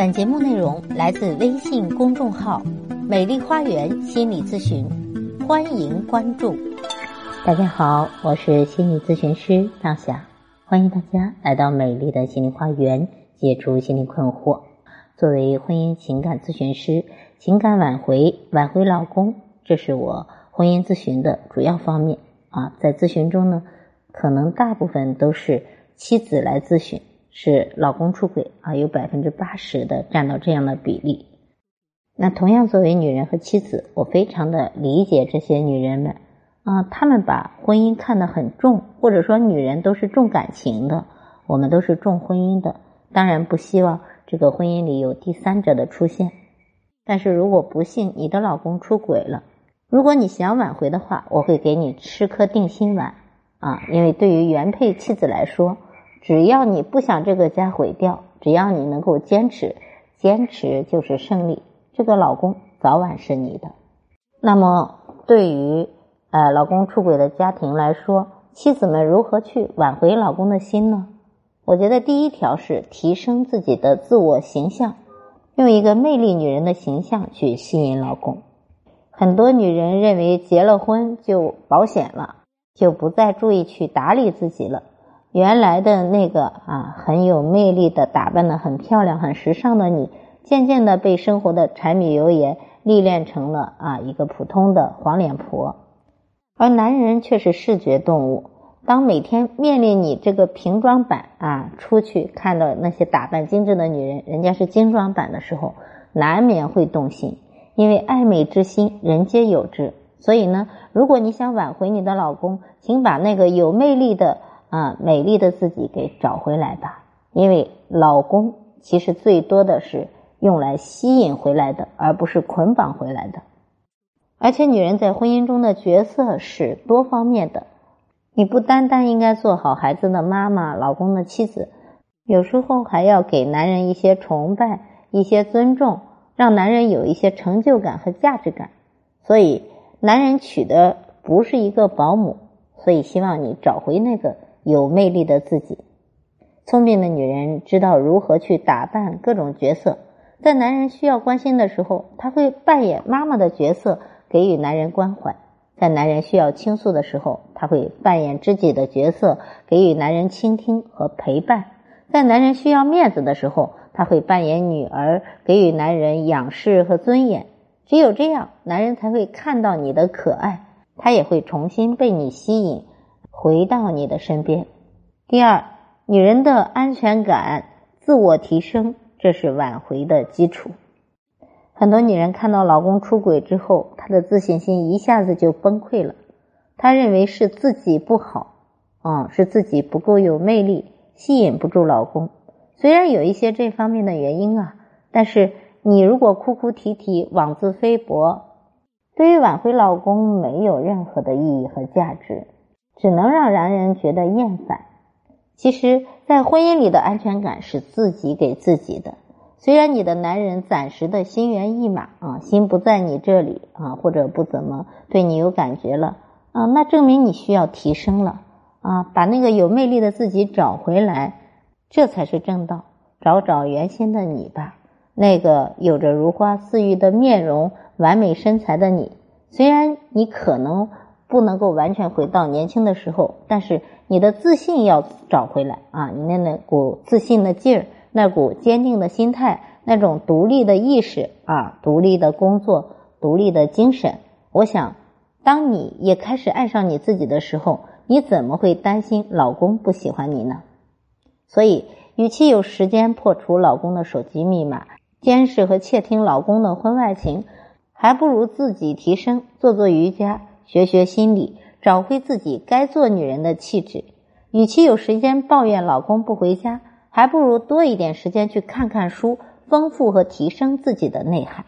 本节目内容来自微信公众号“美丽花园心理咨询”，欢迎关注。大家好，我是心理咨询师大霞，欢迎大家来到美丽的心灵花园，解除心理困惑。作为婚姻情感咨询师，情感挽回、挽回老公，这是我婚姻咨询的主要方面啊。在咨询中呢，可能大部分都是妻子来咨询。是老公出轨啊，有百分之八十的占到这样的比例。那同样作为女人和妻子，我非常的理解这些女人们啊，她们把婚姻看得很重，或者说女人都是重感情的，我们都是重婚姻的，当然不希望这个婚姻里有第三者的出现。但是如果不幸你的老公出轨了，如果你想挽回的话，我会给你吃颗定心丸啊，因为对于原配妻子来说。只要你不想这个家毁掉，只要你能够坚持，坚持就是胜利。这个老公早晚是你的。那么，对于呃老公出轨的家庭来说，妻子们如何去挽回老公的心呢？我觉得第一条是提升自己的自我形象，用一个魅力女人的形象去吸引老公。很多女人认为结了婚就保险了，就不再注意去打理自己了。原来的那个啊很有魅力的打扮的很漂亮很时尚的你，渐渐的被生活的柴米油盐历练成了啊一个普通的黄脸婆，而男人却是视觉动物。当每天面临你这个平装版啊出去看到那些打扮精致的女人，人家是精装版的时候，难免会动心，因为爱美之心人皆有之。所以呢，如果你想挽回你的老公，请把那个有魅力的。啊，美丽的自己给找回来吧，因为老公其实最多的是用来吸引回来的，而不是捆绑回来的。而且，女人在婚姻中的角色是多方面的，你不单单应该做好孩子的妈妈、老公的妻子，有时候还要给男人一些崇拜、一些尊重，让男人有一些成就感和价值感。所以，男人娶的不是一个保姆，所以希望你找回那个。有魅力的自己，聪明的女人知道如何去打扮各种角色。在男人需要关心的时候，她会扮演妈妈的角色，给予男人关怀；在男人需要倾诉的时候，她会扮演知己的角色，给予男人倾听和陪伴；在男人需要面子的时候，她会扮演女儿，给予男人仰视和尊严。只有这样，男人才会看到你的可爱，他也会重新被你吸引。回到你的身边。第二，女人的安全感、自我提升，这是挽回的基础。很多女人看到老公出轨之后，她的自信心一下子就崩溃了。她认为是自己不好，啊，是自己不够有魅力，吸引不住老公。虽然有一些这方面的原因啊，但是你如果哭哭啼啼、妄自菲薄，对于挽回老公没有任何的意义和价值。只能让男人觉得厌烦。其实，在婚姻里的安全感是自己给自己的。虽然你的男人暂时的心猿意马啊，心不在你这里啊，或者不怎么对你有感觉了啊，那证明你需要提升了啊，把那个有魅力的自己找回来，这才是正道。找找原先的你吧，那个有着如花似玉的面容、完美身材的你，虽然你可能。不能够完全回到年轻的时候，但是你的自信要找回来啊！你那那股自信的劲儿，那股坚定的心态，那种独立的意识啊，独立的工作，独立的精神。我想，当你也开始爱上你自己的时候，你怎么会担心老公不喜欢你呢？所以，与其有时间破除老公的手机密码，监视和窃听老公的婚外情，还不如自己提升，做做瑜伽。学学心理，找回自己该做女人的气质。与其有时间抱怨老公不回家，还不如多一点时间去看看书，丰富和提升自己的内涵。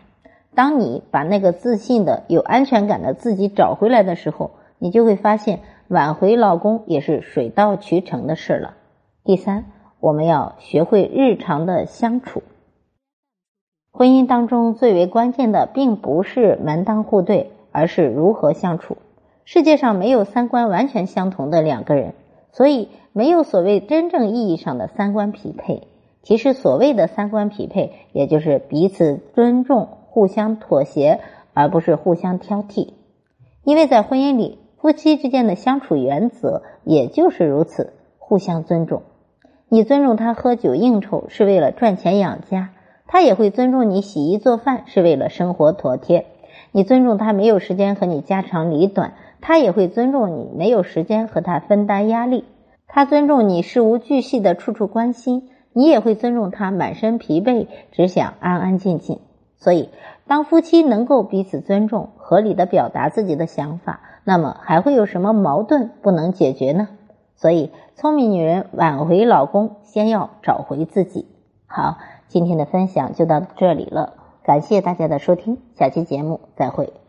当你把那个自信的、有安全感的自己找回来的时候，你就会发现挽回老公也是水到渠成的事了。第三，我们要学会日常的相处。婚姻当中最为关键的，并不是门当户对。而是如何相处。世界上没有三观完全相同的两个人，所以没有所谓真正意义上的三观匹配。其实所谓的三观匹配，也就是彼此尊重、互相妥协，而不是互相挑剔。因为在婚姻里，夫妻之间的相处原则也就是如此，互相尊重。你尊重他喝酒应酬是为了赚钱养家，他也会尊重你洗衣做饭是为了生活妥帖。你尊重他没有时间和你家长里短，他也会尊重你没有时间和他分担压力。他尊重你事无巨细的处处关心。你也会尊重他满身疲惫，只想安安静静。所以，当夫妻能够彼此尊重、合理的表达自己的想法，那么还会有什么矛盾不能解决呢？所以，聪明女人挽回老公，先要找回自己。好，今天的分享就到这里了，感谢大家的收听，下期节目再会。